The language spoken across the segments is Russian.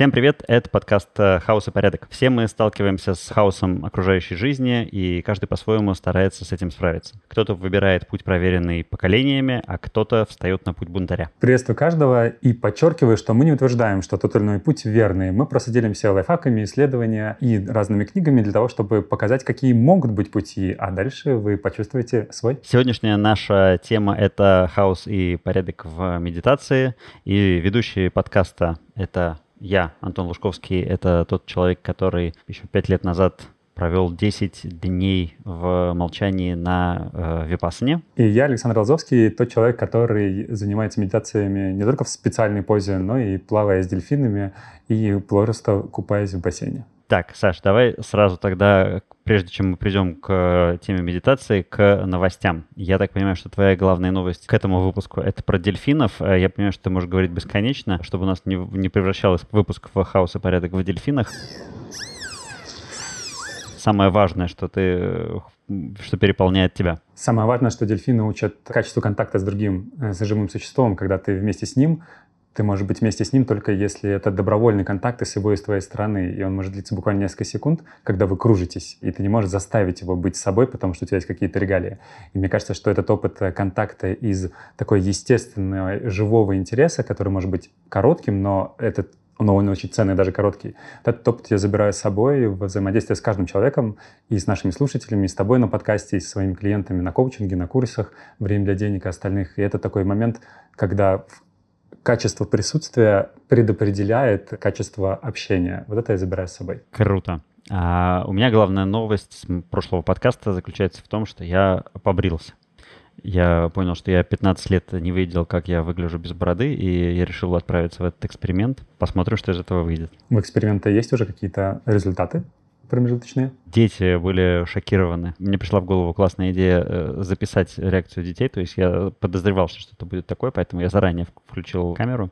Всем привет, это подкаст э, «Хаос и порядок». Все мы сталкиваемся с хаосом окружающей жизни, и каждый по-своему старается с этим справиться. Кто-то выбирает путь, проверенный поколениями, а кто-то встает на путь бунтаря. Приветствую каждого и подчеркиваю, что мы не утверждаем, что тот или иной путь верный. Мы просто делимся лайфхаками, исследованиями и разными книгами для того, чтобы показать, какие могут быть пути, а дальше вы почувствуете свой. Сегодняшняя наша тема — это хаос и порядок в медитации, и ведущий подкаста — это я, Антон Лужковский, это тот человек, который еще пять лет назад провел 10 дней в молчании на э, Випассане. И я, Александр Лазовский, тот человек, который занимается медитациями не только в специальной позе, но и плавая с дельфинами и просто купаясь в бассейне. Так, Саш, давай сразу тогда, прежде чем мы придем к теме медитации, к новостям. Я так понимаю, что твоя главная новость к этому выпуску — это про дельфинов. Э, я понимаю, что ты можешь говорить бесконечно, чтобы у нас не, не превращалось выпуск в хаос и порядок в дельфинах. Самое важное, что ты что переполняет тебя? Самое важное, что дельфины учат качеству контакта с другим, э, с живым существом, когда ты вместе с ним ты можешь быть вместе с ним только если это добровольный контакт с его и с твоей стороны, и он может длиться буквально несколько секунд, когда вы кружитесь, и ты не можешь заставить его быть собой, потому что у тебя есть какие-то регалии. И мне кажется, что этот опыт э, контакта из такой естественного, живого интереса, который может быть коротким, но этот но он очень ценный, даже короткий. Этот опыт я забираю с собой в взаимодействие с каждым человеком, и с нашими слушателями, и с тобой на подкасте, и с своими клиентами на коучинге, на курсах «Время для денег» и остальных. И это такой момент, когда качество присутствия предопределяет качество общения. Вот это я забираю с собой. Круто. А у меня главная новость с прошлого подкаста заключается в том, что я побрился. Я понял, что я 15 лет не видел, как я выгляжу без бороды, и я решил отправиться в этот эксперимент. Посмотрим, что из этого выйдет. У эксперимента есть уже какие-то результаты? Промежуточные? Дети были шокированы. Мне пришла в голову классная идея э, записать реакцию детей. То есть я подозревал, что что-то будет такое, поэтому я заранее включил камеру.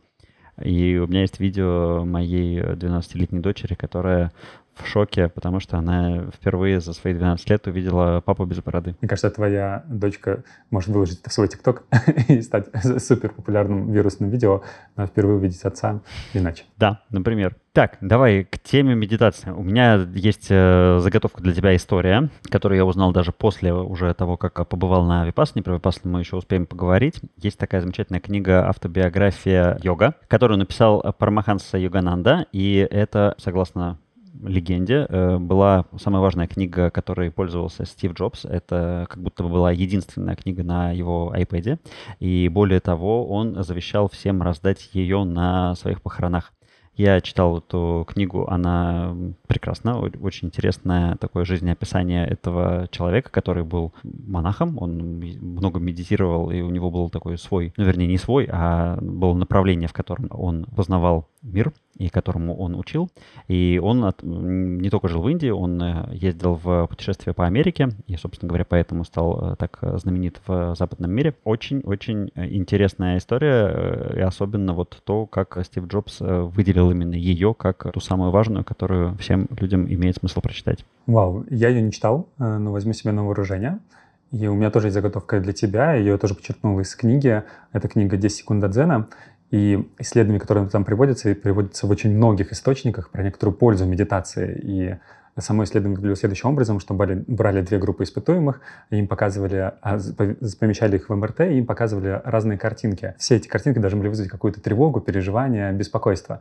И у меня есть видео моей 12-летней дочери, которая в шоке, потому что она впервые за свои 12 лет увидела папу без бороды. Мне кажется, твоя дочка может выложить это в свой ТикТок и стать супер популярным вирусным видео, но впервые увидеть отца иначе. Да, например. Так, давай к теме медитации. У меня есть э, заготовка для тебя история, которую я узнал даже после уже того, как побывал на Випассане. Про Випассану мы еще успеем поговорить. Есть такая замечательная книга «Автобиография йога», которую написал Парамаханса Йогананда, и это, согласно легенде э, была самая важная книга, которой пользовался Стив Джобс. Это как будто бы была единственная книга на его iPad. И более того, он завещал всем раздать ее на своих похоронах. Я читал эту книгу, она прекрасна, очень интересное такое жизнеописание этого человека, который был монахом, он много медитировал, и у него был такой свой, ну, вернее, не свой, а было направление, в котором он познавал мир, и которому он учил. И он от, не только жил в Индии, он э, ездил в путешествие по Америке, и, собственно говоря, поэтому стал э, так знаменит в западном мире. Очень-очень интересная история, и особенно вот то, как Стив Джобс э, выделил именно ее как ту самую важную, которую всем людям имеет смысл прочитать. Вау, я ее не читал, но возьму себе на вооружение. И у меня тоже есть заготовка для тебя, я ее тоже подчеркнул из книги. Это книга «10 секунд до дзена». И исследования, которые там приводятся, приводятся в очень многих источниках про некоторую пользу медитации. И само исследование выглядело следующим образом, что брали, брали две группы испытуемых, им показывали, а, помещали их в МРТ, и им показывали разные картинки. Все эти картинки должны были вызвать какую-то тревогу, переживание, беспокойство.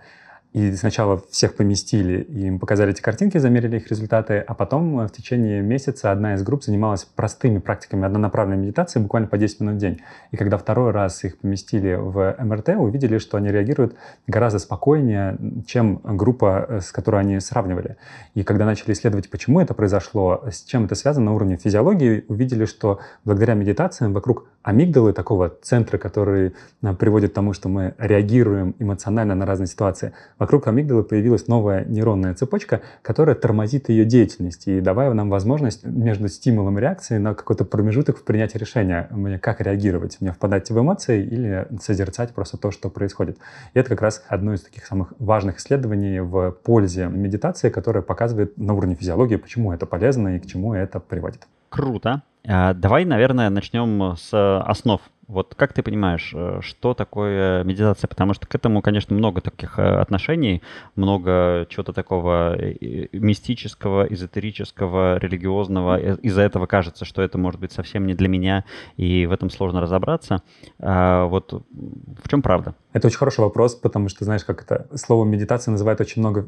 И сначала всех поместили, им показали эти картинки, замерили их результаты, а потом э, в течение месяца одна из групп занималась простыми практиками однонаправленной медитации, буквально по 10 минут в день. И когда второй раз их поместили в МРТ, увидели, что они реагируют гораздо спокойнее, чем группа, э, с которой они сравнивали. И когда начали исследовать, почему это произошло, с чем это связано на уровне физиологии, увидели, что благодаря медитациям вокруг амигдалы, такого центра, который э, приводит к тому, что мы реагируем эмоционально на разные ситуации, вокруг амигдалы появилась новая нейронная цепочка, которая тормозит ее деятельность и давая нам возможность между стимулом и реакцией на какой-то промежуток в принятии решения, мне как реагировать, мне впадать в эмоции или созерцать просто то, что происходит. И это как раз одно из таких самых важных исследований в пользе медитации, которое показывает на уровне физиологии, почему это полезно и к чему это приводит. Круто. А, давай, наверное, начнем с основ Вот как ты понимаешь, э, что такое медитация? Потому что к этому, конечно, много таких э, отношений, много чего-то такого э, мистического, эзотерического, религиозного. Из-за этого кажется, что это может быть совсем не для меня, и в этом сложно разобраться. А вот в чем правда? Это очень хороший вопрос, потому что, знаешь, как это слово медитация называет очень много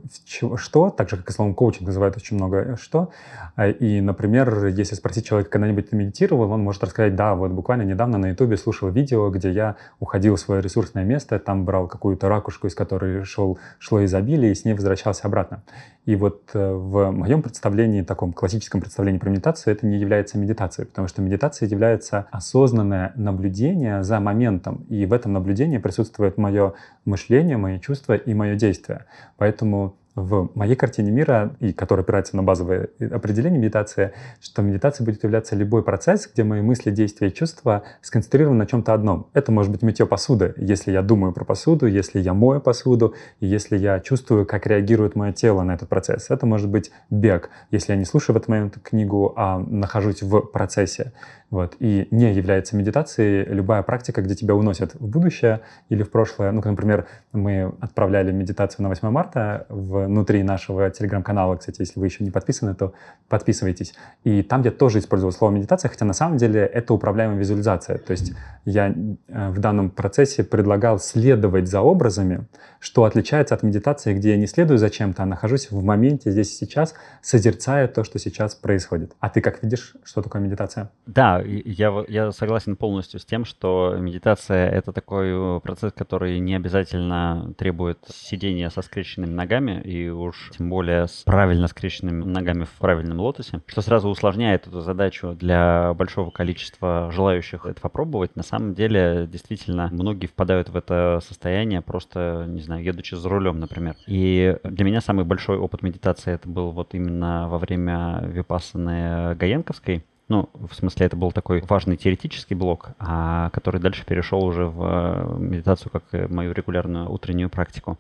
что, так же, как и словом коучинг называет очень много что. А, и, например, если спросить человека, когда-нибудь ты медитировал, он может рассказать, да, вот буквально недавно на ютубе слушал видео, где я уходил в свое ресурсное место, там брал какую-то ракушку, из которой шел, шло изобилие, и с ней возвращался обратно. И вот э, в моем представлении, таком классическом представлении про медитацию, это не является медитацией, потому что медитация является осознанное наблюдение за моментом, и в этом наблюдении присутствует мое мышление, мои чувства и мое действие. Поэтому в моей картине мира, и которая опирается на базовое определение медитации, что медитация будет являться любой процесс, где мои мысли, действия и чувства сконцентрированы на чем-то одном. Это может быть мытье посуды, если я думаю про посуду, если я мою посуду, и если я чувствую, как реагирует мое тело на этот процесс. Это может быть бег, если я не слушаю в этот момент книгу, а нахожусь в процессе. Вот. И не является медитацией любая практика, где тебя уносят в будущее или в прошлое. Ну, например, мы отправляли медитацию на 8 марта внутри нашего телеграм-канала. Кстати, если вы еще не подписаны, то подписывайтесь. И там я тоже использовал слово медитация, хотя на самом деле это управляемая визуализация. То есть я э, в данном процессе предлагал следовать за образами, что отличается от медитации, где я не следую за чем-то, а нахожусь в моменте здесь и сейчас, созерцая то, что сейчас происходит. А ты как видишь, что такое медитация? Да, я, я согласен полностью с тем, что медитация — это такой э, процесс, который не обязательно требует сидения со скрещенными ногами, и уж тем более с правильно скрещенными ногами в правильном лотосе, что сразу усложняет эту задачу для большого количества желающих это попробовать. На самом деле, действительно, многие впадают в это состояние просто, не знаю, едучи за рулем, например. И для меня самый большой опыт медитации это был вот именно во время випассаны Гаенковской, ну, в смысле, это был такой важный теоретический блок, а который дальше перешел уже в э, медитацию как мою регулярную утреннюю практику.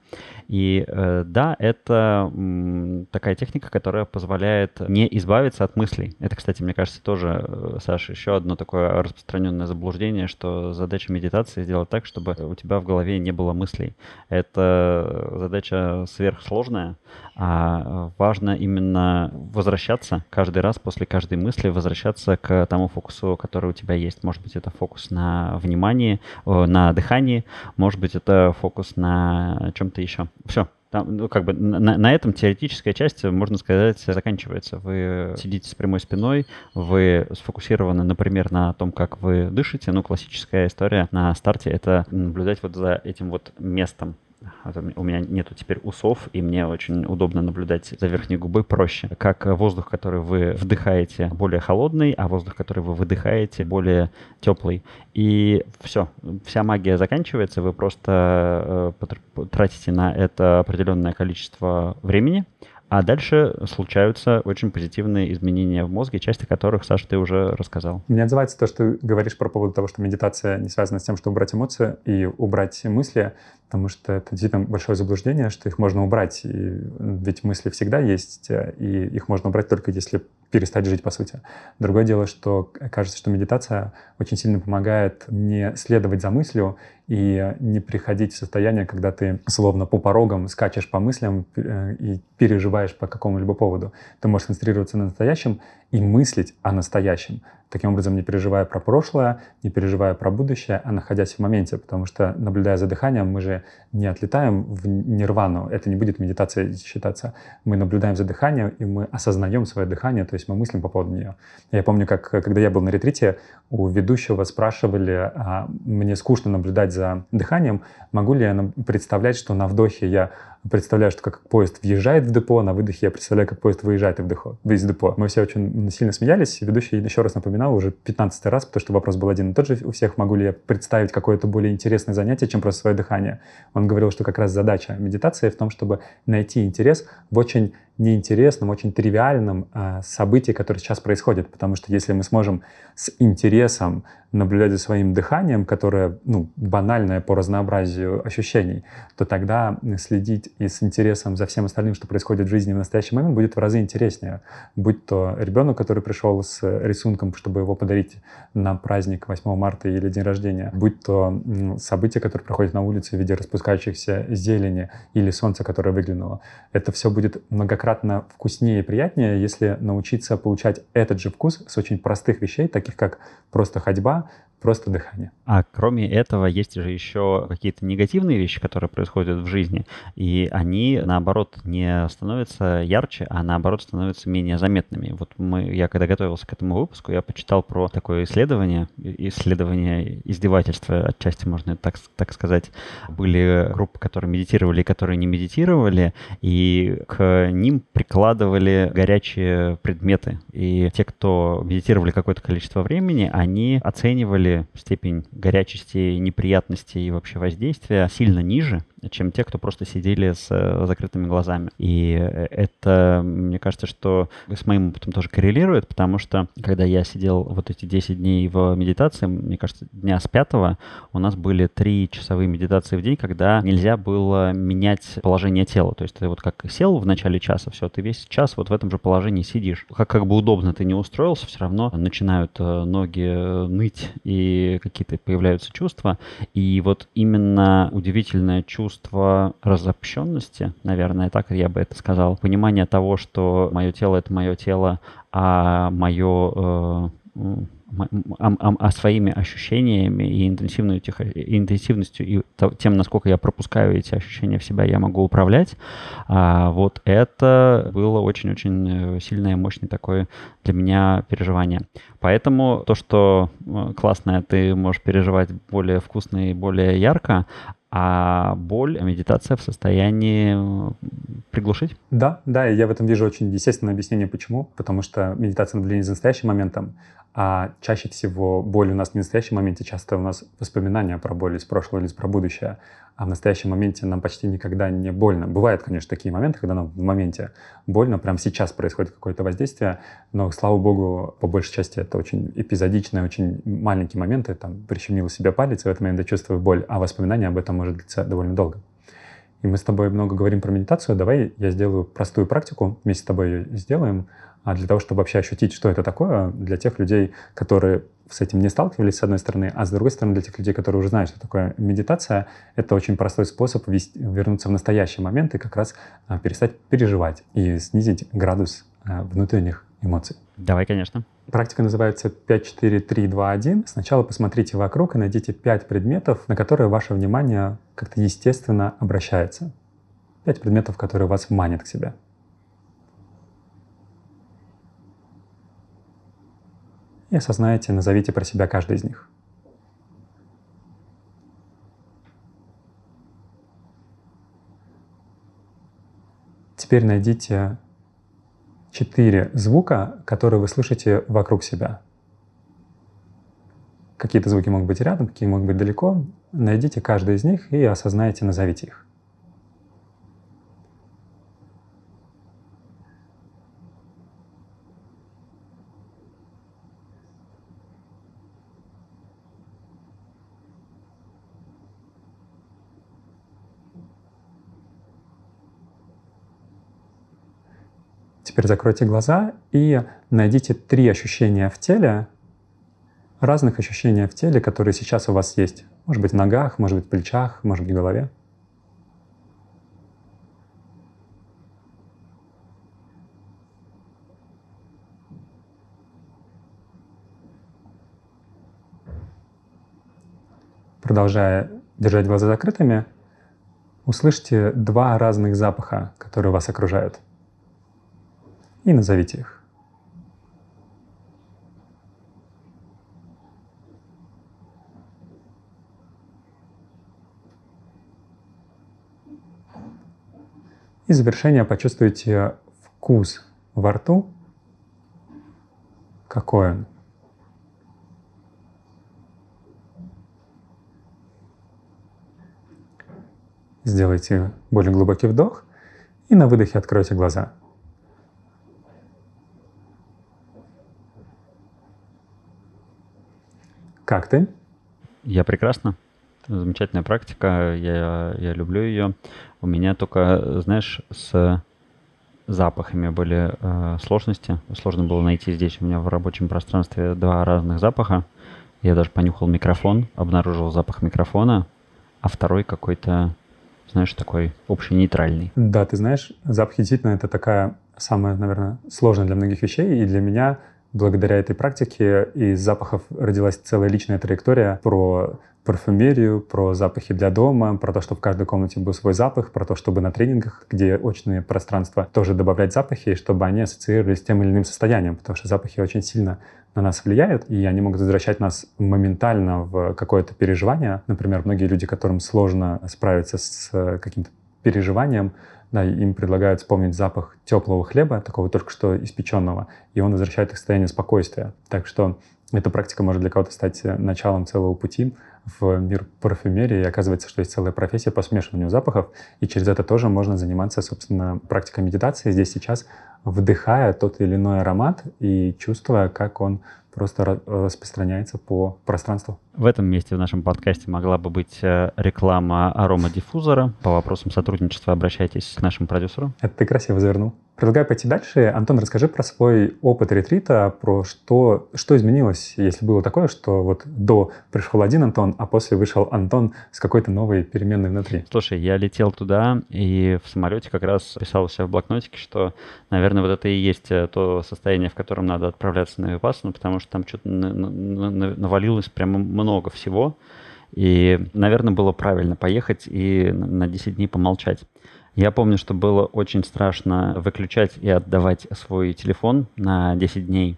И э, да, это такая техника, которая позволяет не избавиться от мыслей. Это, кстати, мне кажется, тоже, э, Саша, еще одно такое распространенное заблуждение, что задача медитации сделать так, чтобы у тебя в голове не было мыслей. Это задача сверхсложная, а важно именно возвращаться каждый раз после каждой мысли, возвращаться к тому фокусу, который у тебя есть. Может быть, это фокус на внимании, на дыхании, может быть, это фокус на чем-то еще. Все, там, ну, как бы на, на этом теоретическая часть, можно сказать, заканчивается. Вы сидите с прямой спиной, вы сфокусированы, например, на том, как вы дышите. Ну, классическая история на старте — это наблюдать вот за этим вот местом, у меня нету теперь усов, и мне очень удобно наблюдать за верхней губой проще. Как воздух, который вы вдыхаете, более холодный, а воздух, который вы выдыхаете, более теплый. И все, вся магия заканчивается, вы просто э, тратите на это определенное количество времени, а дальше случаются очень позитивные изменения в мозге, части которых, Саша, ты уже рассказал. Мне отзывается то, что ты говоришь про поводу того, что медитация не связана с тем, чтобы убрать эмоции и убрать мысли, потому что это действительно большое заблуждение, что их можно убрать. И ведь мысли всегда есть, и их можно убрать только если перестать жить, по сути. Другое дело, что кажется, что медитация очень сильно помогает не следовать за мыслью и не приходить в состояние, когда ты словно по порогам скачешь по мыслям э, и переживаешь по какому-либо поводу. Ты можешь концентрироваться на настоящем и мыслить о настоящем. Таким образом, не переживая про прошлое, не переживая про будущее, а находясь в моменте, потому что, наблюдая за дыханием, мы же не отлетаем в нирвану, это не будет медитация считаться. Мы наблюдаем за дыханием, и мы осознаем свое дыхание, то есть мы мыслим по поводу нее. Я помню, как когда я был на ретрите, у ведущего спрашивали, а, мне скучно наблюдать за дыханием, могу ли я представлять, что на вдохе я представляю, что как поезд въезжает в депо, на выдохе я представляю, как поезд выезжает из депо. Мы все очень сильно смеялись. Ведущий еще раз напоминал уже 15 раз, потому что вопрос был один и тот же у всех. Могу ли я представить какое-то более интересное занятие, чем просто свое дыхание? Он говорил, что как раз задача медитации в том, чтобы найти интерес в очень неинтересном, очень тривиальном э, событии, которое сейчас происходит. Потому что если мы сможем с интересом наблюдать за своим дыханием, которое ну, банальное по разнообразию ощущений, то тогда следить и с интересом за всем остальным, что происходит в жизни в настоящий момент, будет в разы интереснее. Будь то ребенок, который пришел с рисунком, чтобы его подарить на праздник 8 марта или день рождения, будь то события, которые проходят на улице в виде распускающихся зелени или солнца, которое выглянуло. Это все будет многократно вкуснее и приятнее, если научиться получать этот же вкус с очень простых вещей, таких как просто ходьба, просто дыхание. А кроме этого, есть же еще какие-то негативные вещи, которые происходят в жизни, и они, наоборот, не становятся ярче, а наоборот становятся менее заметными. Вот мы, я когда готовился к этому выпуску, я почитал про такое исследование, исследование издевательства, отчасти можно так, так сказать. Были группы, которые медитировали и которые не медитировали, и к ним прикладывали горячие предметы. И те, кто медитировали какое-то количество времени, они оценивали были степень горячести, неприятности и вообще воздействия сильно ниже, чем те, кто просто сидели с э, закрытыми глазами. И э, это, мне кажется, что с моим опытом тоже коррелирует, потому что когда я сидел вот эти 10 дней в медитации, мне кажется, дня с пятого у нас были три часовые медитации в день, когда нельзя было менять положение тела. То есть ты вот как сел в начале часа, все, ты весь час вот в этом же положении сидишь. Как, как бы удобно ты не устроился, все равно начинают э, ноги ныть и какие-то появляются чувства. И вот именно удивительное чувство разобщенности, наверное, так я бы это сказал. Понимание того, что мое тело — это мое тело, а мое э, а, а, а своими ощущениями и интенсивностью, и интенсивностью и тем, насколько я пропускаю эти ощущения в себя, я могу управлять. А, вот это было очень-очень э, сильное, мощное такое для меня переживание. Поэтому то, что э, классное, ты можешь переживать более вкусно и более ярко, а боль, медитация в состоянии э, приглушить? Да, да, и я в этом вижу очень естественное объяснение, почему. Потому что медитация наблюдения за настоящим моментом, а чаще всего боль у нас не в настоящем моменте, часто у нас воспоминания про боль из прошлого или про будущее, а в настоящем моменте нам почти никогда не больно. Бывают, конечно, такие моменты, когда нам в моменте больно, прямо сейчас происходит какое-то воздействие, но, слава богу, по большей части это очень эпизодичные, очень маленькие моменты, там, прищемил себе палец, и в этот момент я чувствую боль, а воспоминания об этом может длиться довольно долго. И мы с тобой много говорим про медитацию. Давай я сделаю простую практику, вместе с тобой ее сделаем, а для того, чтобы вообще ощутить, что это такое для тех людей, которые с этим не сталкивались, с одной стороны, а с другой стороны, для тех людей, которые уже знают, что такое медитация, это очень простой способ вести, вернуться в настоящий момент и как раз а, перестать переживать и снизить градус а, внутренних эмоций. Давай, конечно. Практика называется 5, 4, 3, 2, 1. Сначала посмотрите вокруг и найдите 5 предметов, на которые ваше внимание как-то естественно обращается. 5 предметов, которые вас манят к себе. И осознайте, назовите про себя каждый из них. Теперь найдите четыре звука, которые вы слышите вокруг себя. Какие-то звуки могут быть рядом, какие могут быть далеко. Найдите каждый из них и осознайте, назовите их. Теперь закройте глаза и найдите три ощущения в теле, разных ощущения в теле, которые сейчас у вас есть. Может быть в ногах, может быть в плечах, может быть в голове. Продолжая держать глаза закрытыми, услышьте два разных запаха, которые вас окружают – и назовите их. И в завершение почувствуйте вкус во рту, какой он. Сделайте более глубокий вдох и на выдохе откройте глаза. Как ты? Я прекрасно. Замечательная практика, я, я люблю ее. У меня только, знаешь, с запахами были э, сложности. Сложно было найти здесь у меня в рабочем пространстве два разных запаха. Я даже понюхал микрофон, обнаружил запах микрофона, а второй какой-то, знаешь, такой общий нейтральный. Да, ты знаешь, запах действительно это такая самая, наверное, сложная для многих вещей, и для меня благодаря этой практике из запахов родилась целая личная траектория про парфюмерию, про запахи для дома, про то, что в каждой комнате был свой запах, про то, чтобы на тренингах, где очные пространства, тоже добавлять запахи, чтобы они ассоциировались с тем или иным состоянием, потому что запахи очень сильно на нас влияют, и они могут возвращать нас моментально в какое-то переживание. Например, многие люди, которым сложно справиться с каким-то переживанием, да, им предлагают вспомнить запах теплого хлеба, такого только что испеченного, и он возвращает их в состояние спокойствия. Так что эта практика может для кого-то стать э, началом целого пути в мир парфюмерии. И оказывается, что есть целая профессия по смешиванию запахов, и через это тоже можно заниматься, собственно, практикой медитации здесь сейчас, вдыхая тот или иной аромат и чувствуя, как он просто распространяется по пространству. В этом месте в нашем подкасте могла бы быть э, реклама аромадиффузора. По вопросам сотрудничества обращайтесь к нашему продюсеру. Это ты красиво завернул. Предлагаю пойти дальше. Антон, расскажи про свой опыт ретрита, про что, что изменилось, если было такое, что вот до пришел один Антон, а после вышел Антон с какой-то новой переменной внутри. Слушай, я летел туда и в самолете как раз писал у себя в блокнотике, что, наверное, вот это и есть э, то состояние, в котором надо отправляться на Випассану, потому что там что-то навалилось прямо много всего. И, наверное, было правильно поехать и на 10 дней помолчать. Я помню, что было очень страшно выключать и отдавать свой телефон на 10 дней.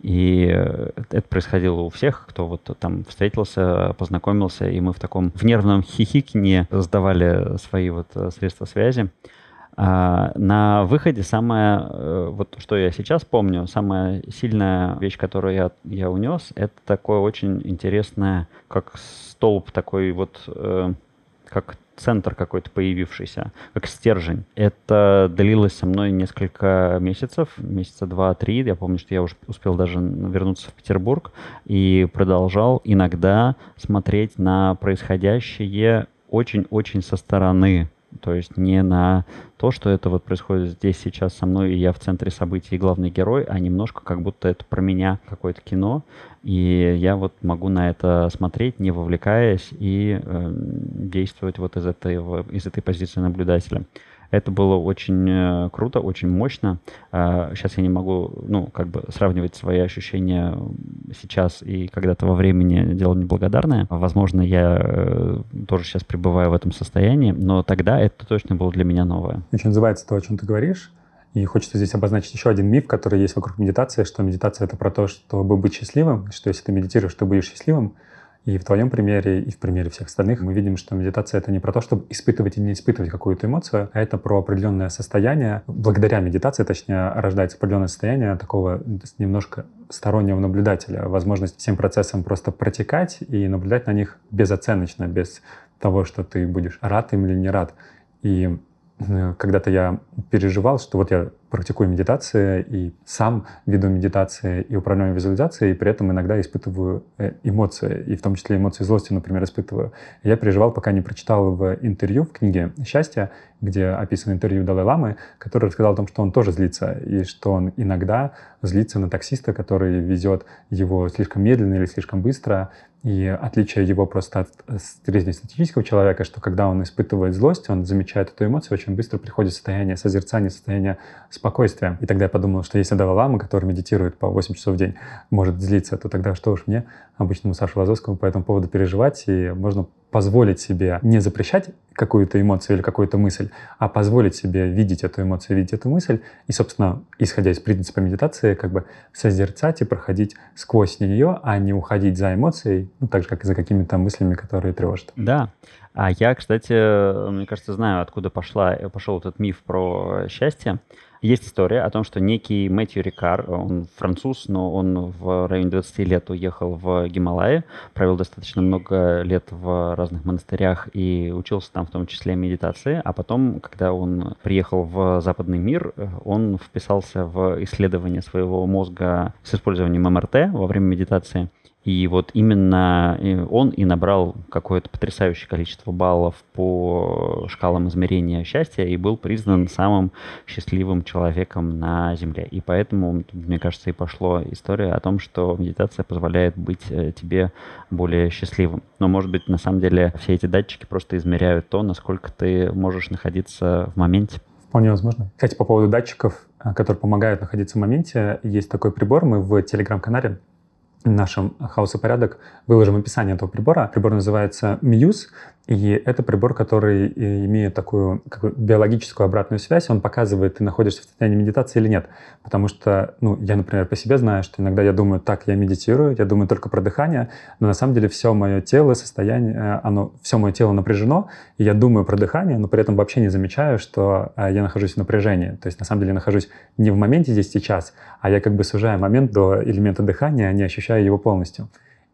И э, это происходило у всех, кто вот там встретился, познакомился, и мы в таком в нервном хихикне сдавали свои вот э, средства связи. А на выходе самое, э, вот что я сейчас помню, самая сильная вещь, которую я, я унес, это такое очень интересное, как столб такой вот, как центр какой-то появившийся, как стержень. Это длилось со мной несколько месяцев, месяца два-три. Я помню, что я уже успел даже вернуться в Петербург и продолжал иногда смотреть на происходящее очень-очень со стороны. То есть не на то, что это вот происходит здесь сейчас со мной, и я в центре событий и главный герой, а немножко как будто это про меня какое-то кино, и я вот могу на это смотреть, не вовлекаясь, и э, действовать вот из этой, из этой позиции наблюдателя. Это было очень э, круто, очень мощно. Сейчас а, я не могу, ну, как бы сравнивать свои ощущения сейчас и когда-то во времени дело неблагодарное. Возможно, я э, тоже сейчас пребываю в этом состоянии, но тогда это точно было для меня новое. Очень называется то, о чем ты говоришь. И хочется здесь обозначить еще один миф, который есть вокруг медитации, что медитация — это про то, чтобы быть счастливым, что если ты медитируешь, ты будешь счастливым. И в твоем примере, и в примере всех остальных мы видим, что медитация — это не про то, чтобы испытывать и не испытывать какую-то эмоцию, а это про определенное состояние. Благодаря медитации, точнее, рождается определенное состояние такого немножко стороннего наблюдателя, возможность всем процессам просто протекать и наблюдать на них безоценочно, без того, что ты будешь рад им или не рад. И э, когда-то я переживал, что вот я практикую медитацию и сам веду медитации и управляю визуализацией, и при этом иногда испытываю э, эмоции, и в том числе эмоции злости, например, испытываю. Я переживал, пока не прочитал в интервью в книге «Счастье», где описано интервью Далай-Ламы, который рассказал о том, что он тоже злится, и что он иногда злится на таксиста, который везет его слишком медленно или слишком быстро, и отличие его просто от среднестатистического человека, что когда он испытывает злость, он замечает эту эмоцию, очень быстро приходит состояние созерцания, состояние спокойствия. И тогда я подумал, что если Далай-Лама, который медитирует по 8 часов в день, может злиться, то тогда что уж мне, обычному Саше Лазовскому, по этому поводу переживать, и можно позволить себе не запрещать какую-то эмоцию или какую-то мысль, а позволить себе видеть эту эмоцию, видеть эту мысль, и, собственно, исходя из принципа медитации, как бы созерцать и проходить сквозь нее, а не уходить за эмоцией, ну, так же, как и за какими-то мыслями, которые тревожат. Да. А я, кстати, мне кажется, знаю, откуда пошла, пошел этот миф про счастье. Есть история о том, что некий Мэтью Рикар, он француз, но он в районе 20 лет уехал в Гималаи, провел достаточно много лет в разных монастырях и учился там в том числе медитации, а потом, когда он приехал в западный мир, он вписался в исследование своего мозга с использованием МРТ во время медитации И вот именно э, он и набрал какое-то потрясающее количество баллов по шкалам измерения счастья и был признан самым счастливым человеком на Земле. И поэтому, мне кажется, и пошло история о том, что медитация позволяет быть э, тебе более счастливым. Но, может быть, на самом деле все эти датчики просто измеряют то, насколько ты можешь находиться в моменте. Вполне возможно. Кстати, по поводу датчиков, э, которые помогают находиться в моменте, есть такой прибор, мы в телеграм-канале нашем «Хаос и порядок» выложим описание этого прибора. Прибор называется Muse. И это прибор, который э, имеет такую как биологическую обратную связь. Он показывает, ты находишься в состоянии медитации или нет. Потому что, ну, я, например, по себе знаю, что иногда я думаю, так, я медитирую, я думаю только про дыхание, но на самом деле все мое тело, состояние, э, оно, все мое тело напряжено, и я думаю про дыхание, но при этом вообще не замечаю, что э, я нахожусь в напряжении. То есть, на самом деле, нахожусь не в моменте здесь сейчас, а я как бы сужаю момент до элемента дыхания, а не ощущаю его полностью.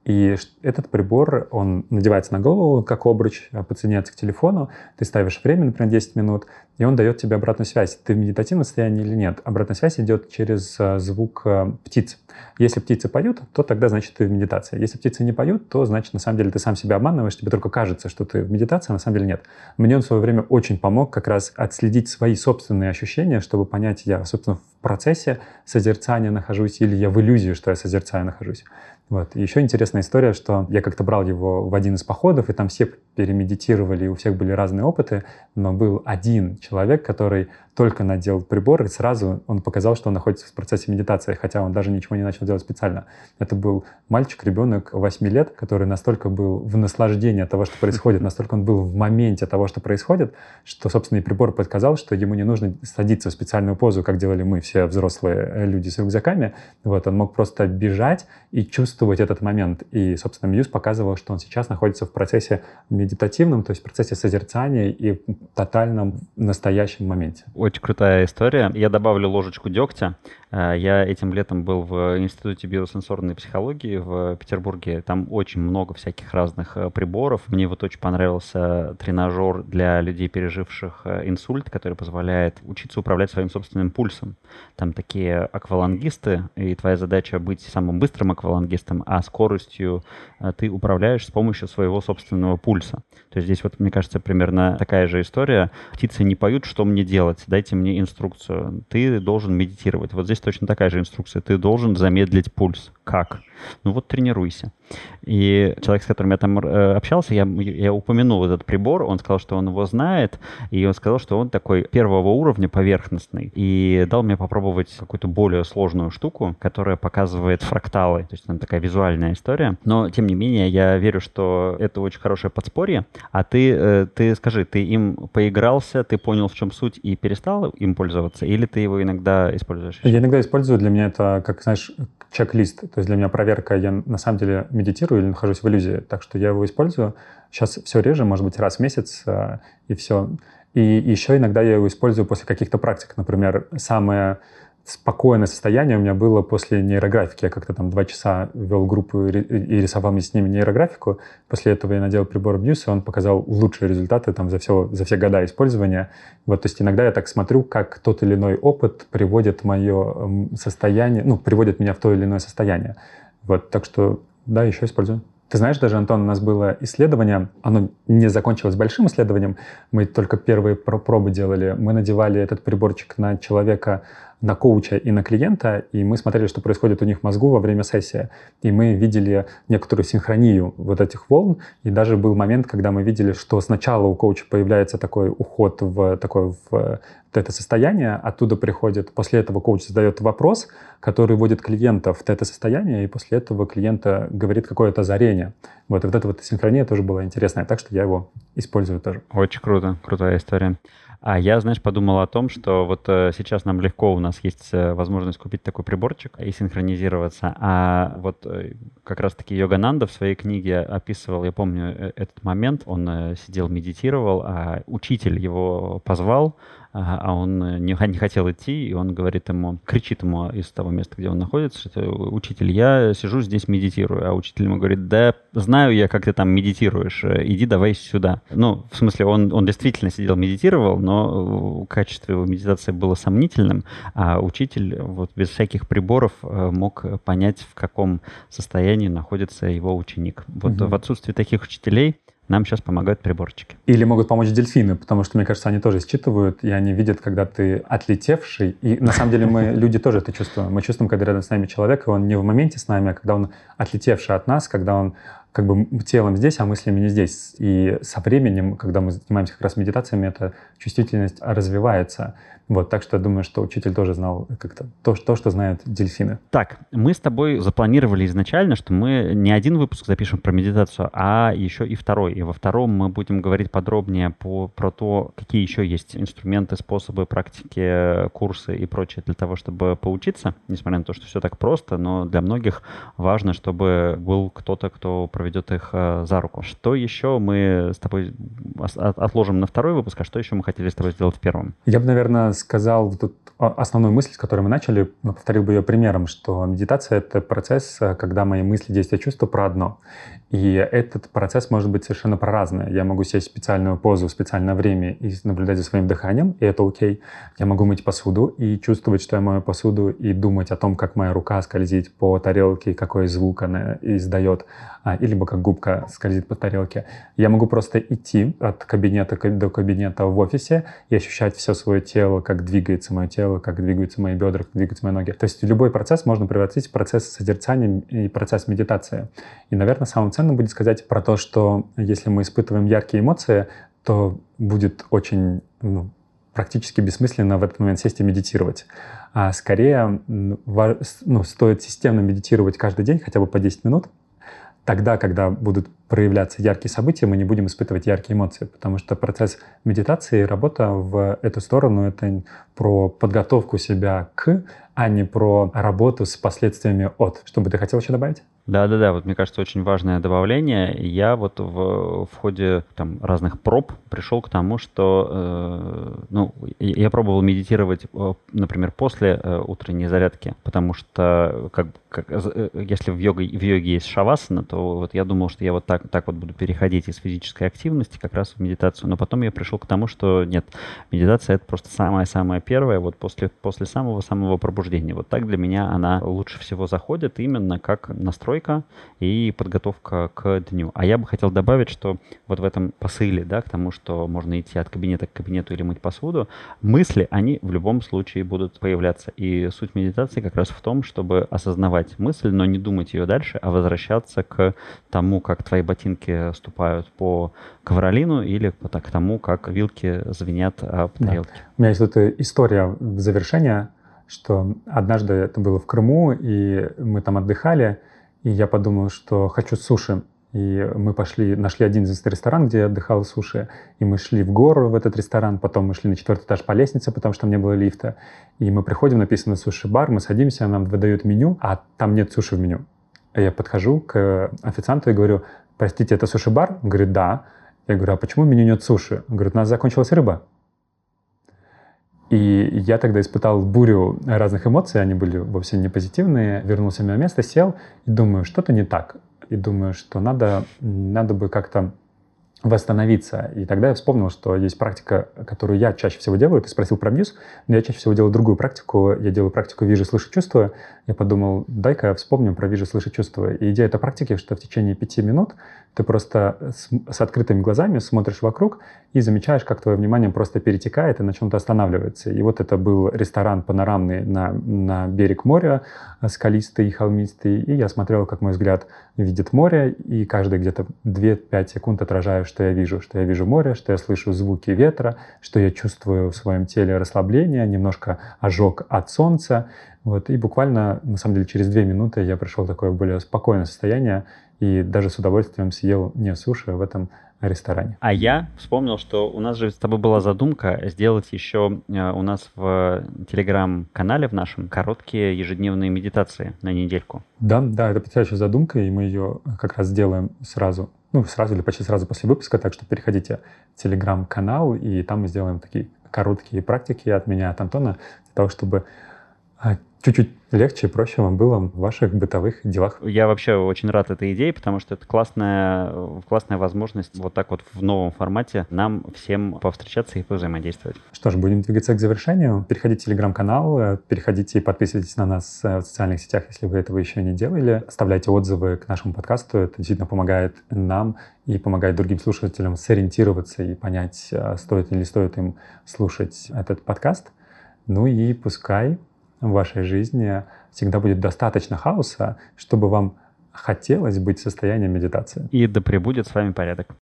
И этот прибор, он надевается на голову, как обруч, а, подсоединяется к телефону, ты ставишь время, например, 10 минут, и он дает тебе обратную связь, ты в медитативном состоянии или нет. Обратная связь идет через а, звук а, птиц. Если птицы поют, то тогда значит ты в медитации. Если птицы не поют, то значит на самом деле ты сам себя обманываешь, тебе только кажется, что ты в медитации, а на самом деле нет. Мне он в свое время очень помог как раз отследить свои собственные ощущения, чтобы понять, я, собственно, в процессе созерцания нахожусь или я в иллюзии, что я созерцаю нахожусь. Вот. И еще интересная история, что я как-то брал его в один из походов, и там все перемедитировали, и у всех были разные опыты, но был один человек, который только надел прибор, и сразу он показал, что он находится в процессе медитации, хотя он даже ничего не начал делать специально. Это был мальчик, ребенок 8 лет, который настолько был в наслаждении от того, что происходит, настолько он был в моменте того, что происходит, что, собственно, и прибор подсказал, что ему не нужно садиться в специальную позу, как делали мы, все взрослые люди с рюкзаками. Вот, он мог просто бежать и чувствовать этот момент. И, собственно, Мьюз показывал, что он сейчас находится в процессе медитативном, то есть в процессе созерцания и тотальном настоящем моменте. Очень крутая история. Я добавлю ложечку дегтя. Э, я этим летом был в Институте биосенсорной психологии в Петербурге. Там очень много всяких разных э, приборов. Мне вот очень понравился тренажер для людей, переживших э, инсульт, который позволяет учиться управлять своим собственным пульсом. Там такие аквалангисты, и твоя задача быть самым быстрым аквалангистом, а скоростью ты управляешь с помощью своего собственного пульса. То есть здесь вот, мне кажется, примерно такая же история. Птицы не поют, что мне делать? Дайте мне инструкцию. Ты должен медитировать. Вот здесь точно такая же инструкция. Ты должен замедлить пульс. Как? Ну вот тренируйся. И человек, с которым я там э, общался, я, я упомянул этот прибор, он сказал, что он его знает, и он сказал, что он такой первого уровня поверхностный, и дал мне попробовать какую-то более сложную штуку, которая показывает фракталы, то есть там такая визуальная история. Но, тем не менее, я верю, что это очень хорошее подспорье. А ты, э, ты скажи, ты им поигрался, ты понял, в чем суть, и перестал им пользоваться, или ты его иногда используешь? Я иногда использую, для меня это, как, знаешь, чек-лист. То есть для меня проверка, я на самом деле медитирую или нахожусь в иллюзии, так что я его использую. Сейчас все реже, может быть, раз в месяц, э, и все. И еще иногда я его использую после каких-то практик. Например, самое спокойное состояние у меня было после нейрографики. Я как-то там два часа вел группу и рисовал вместе с ними нейрографику. После этого я надел прибор Muse, и он показал лучшие результаты там за все, за все года использования. Вот, то есть иногда я так смотрю, как тот или иной опыт приводит мое состояние, ну, приводит меня в то или иное состояние. Вот, так что, да, еще использую. Ты знаешь, даже, Антон, у нас было исследование, оно не закончилось большим исследованием, мы только первые пробы делали. Мы надевали этот приборчик на человека на коуча и на клиента, и мы смотрели, что происходит у них в мозгу во время сессии. И мы видели некоторую синхронию вот этих волн, и даже был момент, когда мы видели, что сначала у коуча появляется такой уход в такое в это состояние, оттуда приходит, после этого коуч задает вопрос, который вводит клиента в это состояние, и после этого клиента говорит какое-то озарение. Вот, и вот эта вот синхрония тоже была интересная, так что я его использую тоже. Очень круто, крутая история. А я, знаешь, подумал о том, что вот э, сейчас нам легко, у нас есть э, возможность купить такой приборчик и синхронизироваться. А вот э, как раз-таки Йогананда в своей книге описывал, я помню этот момент, он сидел, медитировал, а учитель его позвал, а он не, не хотел идти, и он говорит ему, кричит ему из того места, где он находится, что учитель, я сижу здесь медитирую, а учитель ему говорит, да, знаю я, как ты там медитируешь, иди давай сюда. Ну, в смысле, он, он действительно сидел, медитировал, но качество его медитации было сомнительным, а учитель вот без всяких приборов мог понять, в каком состоянии находится его ученик. Вот угу. в отсутствии таких учителей нам сейчас помогают приборчики. Или могут помочь дельфины, потому что, мне кажется, они тоже считывают, и они видят, когда ты отлетевший. И на самом деле мы, люди, тоже это чувствуем. Мы чувствуем, когда рядом с нами человек, и он не в моменте с нами, а когда он отлетевший от нас, когда он как бы телом здесь, а мыслями не здесь. И со временем, когда мы занимаемся как раз медитациями, эта чувствительность развивается. Вот, так что я думаю, что учитель тоже знал как-то то, то, что знают дельфины. Так, мы с тобой запланировали изначально, что мы не один выпуск запишем про медитацию, а еще и второй. И во втором мы будем говорить подробнее по, про то, какие еще есть инструменты, способы, практики, курсы и прочее для того, чтобы поучиться, несмотря на то, что все так просто, но для многих важно, чтобы был кто-то, кто проведет их э, за руку. Что еще мы с тобой отложим на второй выпуск, а что еще мы хотели с тобой сделать в первом? Я бы, наверное, сказал тут основную мысль, с которой мы начали, но повторил бы ее примером, что медитация — это процесс, э, когда мои мысли, действия, чувства про одно. И этот процесс может быть совершенно про разное. Я могу сесть в специальную позу в специальное время и наблюдать за своим дыханием, и это окей. Я могу мыть посуду и чувствовать, что я мою посуду, и думать о том, как моя рука скользит по тарелке, какой звук она издает, а, или как губка скользит по тарелке. Я могу просто идти от кабинета до кабинета в офисе и ощущать все свое тело, как двигается мое тело, как двигаются мои бедра, как двигаются мои ноги. То есть любой процесс можно превратить в процесс созерцания и процесс медитации. И, наверное, самым ценным будет сказать про то, что если мы испытываем яркие эмоции, то будет очень ну, практически бессмысленно в этот момент сесть и медитировать. А скорее ну, стоит системно медитировать каждый день, хотя бы по 10 минут, тогда, когда будут проявляться яркие события, мы не будем испытывать яркие эмоции, потому что процесс медитации и работа в эту сторону — это про подготовку себя к, а не про работу с последствиями от. Что бы ты хотел еще добавить? Да-да-да, вот мне кажется, очень важное добавление. Я вот в, в ходе там, разных проб пришел к тому, что э, ну, я пробовал медитировать, э, например, после э, утренней зарядки, потому что как, как, э, если в йоге, в йоге есть шавасана, то вот я думал, что я вот так, так вот буду переходить из физической активности как раз в медитацию. Но потом я пришел к тому, что нет, медитация — это просто самое-самое первое, вот после, после самого-самого пробуждения. Вот так для меня она лучше всего заходит именно как настрой настройка и подготовка к дню. А я бы хотел добавить, что вот в этом посыле, да, к тому, что можно идти от кабинета к кабинету или мыть посуду, мысли, они в любом случае будут появляться. И суть медитации как раз в том, чтобы осознавать мысль, но не думать ее дальше, а возвращаться к тому, как твои ботинки ступают по ковролину или к тому, как вилки звенят об тарелке. Да. У меня есть тут история завершения, что однажды это было в Крыму, и мы там отдыхали, и я подумал, что хочу суши. И мы пошли, нашли один из ресторан, где я отдыхал суши. И мы шли в гору в этот ресторан, потом мы шли на четвертый этаж по лестнице, потому что там не было лифта. И мы приходим, написано суши-бар, мы садимся, нам выдают меню, а там нет суши в меню. И я подхожу к официанту и говорю, простите, это суши-бар? Он говорит, да. Я говорю, а почему в меню нет суши? Он говорит, у нас закончилась рыба. И я тогда испытал бурю разных эмоций, они были вовсе не позитивные. Вернулся на место, сел и думаю, что-то не так. И думаю, что надо, надо бы как-то восстановиться. И тогда я вспомнил, что есть практика, которую я чаще всего делаю. Ты спросил про мьюз, но я чаще всего делаю другую практику. Я делаю практику «Вижу, слышу, чувствую». Я подумал, дай-ка я вспомню про «Вижу, слышу, чувствую». И идея этой практики, что в течение пяти минут ты просто с, с открытыми глазами смотришь вокруг и замечаешь, как твое внимание просто перетекает и на чем-то останавливается. И вот это был ресторан панорамный на, на берег моря, скалистый и холмистый. И я смотрел, как мой взгляд видит море, и каждые где-то 2-5 секунд отражаю, что я вижу. Что я вижу море, что я слышу звуки ветра, что я чувствую в своем теле расслабление, немножко ожог от солнца. Вот, и буквально, на самом деле, через две минуты я пришел в такое более спокойное состояние, и даже с удовольствием съел не суши в этом ресторане. А я вспомнил, что у нас же с тобой была задумка сделать еще э, у нас в телеграм-канале в нашем короткие ежедневные медитации на недельку. Да, да, это потрясающая задумка, и мы ее как раз сделаем сразу, ну, сразу или почти сразу после выпуска, так что переходите в телеграм-канал, и там мы сделаем такие короткие практики от меня, от Антона, для того, чтобы а, чуть-чуть легче и проще вам было в ваших бытовых делах. Я вообще очень рад этой идее, потому что это классная, классная возможность вот так вот в новом формате нам всем повстречаться и повзаимодействовать. Что ж, будем двигаться к завершению. Переходите в телеграм-канал, переходите и подписывайтесь на нас э, в социальных сетях, если вы этого еще не делали. Оставляйте отзывы к нашему подкасту, это действительно помогает нам и помогает другим слушателям сориентироваться и понять, э, стоит или стоит им слушать этот подкаст. Ну и пускай в вашей жизни всегда будет достаточно хаоса, чтобы вам хотелось быть в состоянии медитации. И да пребудет с вами порядок.